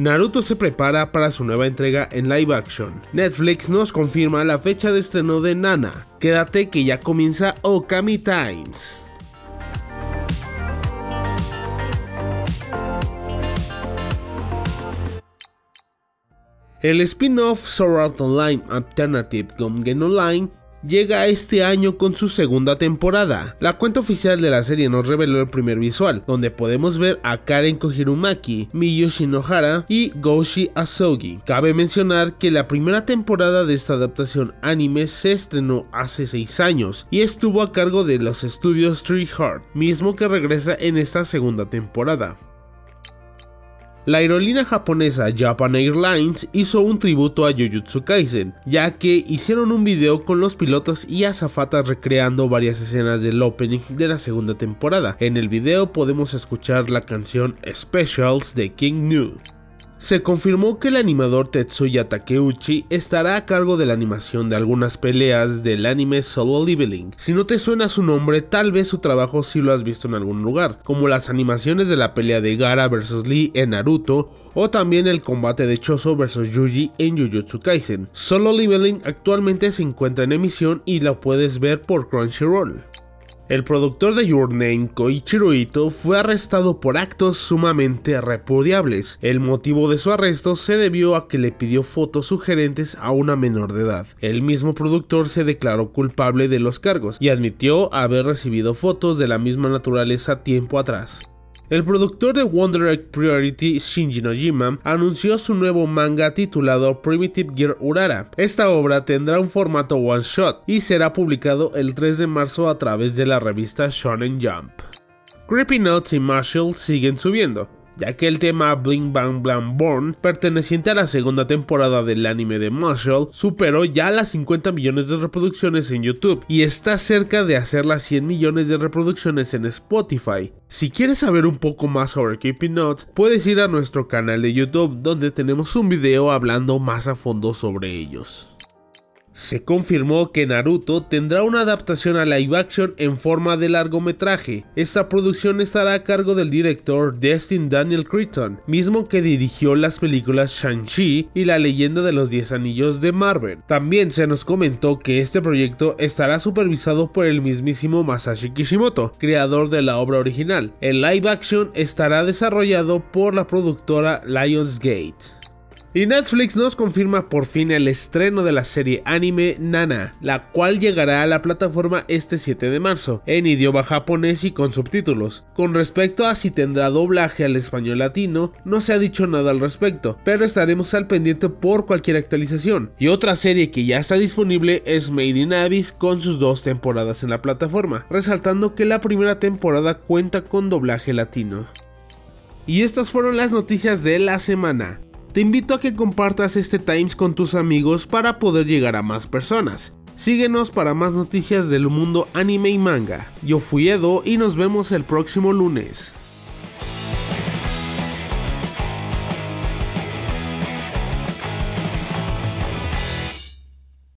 Naruto se prepara para su nueva entrega en live action. Netflix nos confirma la fecha de estreno de Nana. Quédate que ya comienza Okami Times. El spin-off Sword Art Online Alternative Gun Online llega este año con su segunda temporada. La cuenta oficial de la serie nos reveló el primer visual, donde podemos ver a Karen Kohirumaki, Miyu Shinohara y Goshi Asogi. Cabe mencionar que la primera temporada de esta adaptación anime se estrenó hace 6 años y estuvo a cargo de los estudios Tree Heart, mismo que regresa en esta segunda temporada. La aerolínea japonesa Japan Airlines hizo un tributo a Jujutsu Kaisen, ya que hicieron un video con los pilotos y azafatas recreando varias escenas del opening de la segunda temporada. En el video podemos escuchar la canción Specials de King New. Se confirmó que el animador Tetsuya Takeuchi estará a cargo de la animación de algunas peleas del anime Solo Leveling. Si no te suena su nombre, tal vez su trabajo sí lo has visto en algún lugar, como las animaciones de la pelea de Gara vs Lee en Naruto o también el combate de Choso vs Yuji en Jujutsu Kaisen. Solo Leveling actualmente se encuentra en emisión y la puedes ver por Crunchyroll. El productor de Your Name, Koichiro Ito, fue arrestado por actos sumamente repudiables. El motivo de su arresto se debió a que le pidió fotos sugerentes a una menor de edad. El mismo productor se declaró culpable de los cargos y admitió haber recibido fotos de la misma naturaleza tiempo atrás. El productor de Wonder Egg Priority, Shinji Nojima, anunció su nuevo manga titulado Primitive Gear Urara. Esta obra tendrá un formato one shot y será publicado el 3 de marzo a través de la revista Shonen Jump. Creepy Notes y Marshall siguen subiendo ya que el tema Bling Bang Blang Born, perteneciente a la segunda temporada del anime de Marshall, superó ya las 50 millones de reproducciones en YouTube y está cerca de hacer las 100 millones de reproducciones en Spotify. Si quieres saber un poco más sobre Keeping Notes, puedes ir a nuestro canal de YouTube donde tenemos un video hablando más a fondo sobre ellos. Se confirmó que Naruto tendrá una adaptación a live action en forma de largometraje. Esta producción estará a cargo del director Destin Daniel Cretton, mismo que dirigió las películas Shang-Chi y La leyenda de los 10 anillos de Marvel. También se nos comentó que este proyecto estará supervisado por el mismísimo Masashi Kishimoto, creador de la obra original. El live action estará desarrollado por la productora Lionsgate. Y Netflix nos confirma por fin el estreno de la serie anime Nana, la cual llegará a la plataforma este 7 de marzo, en idioma japonés y con subtítulos. Con respecto a si tendrá doblaje al español latino, no se ha dicho nada al respecto, pero estaremos al pendiente por cualquier actualización. Y otra serie que ya está disponible es Made in Abyss con sus dos temporadas en la plataforma, resaltando que la primera temporada cuenta con doblaje latino. Y estas fueron las noticias de la semana. Te invito a que compartas este Times con tus amigos para poder llegar a más personas. Síguenos para más noticias del mundo anime y manga. Yo fui Edo y nos vemos el próximo lunes.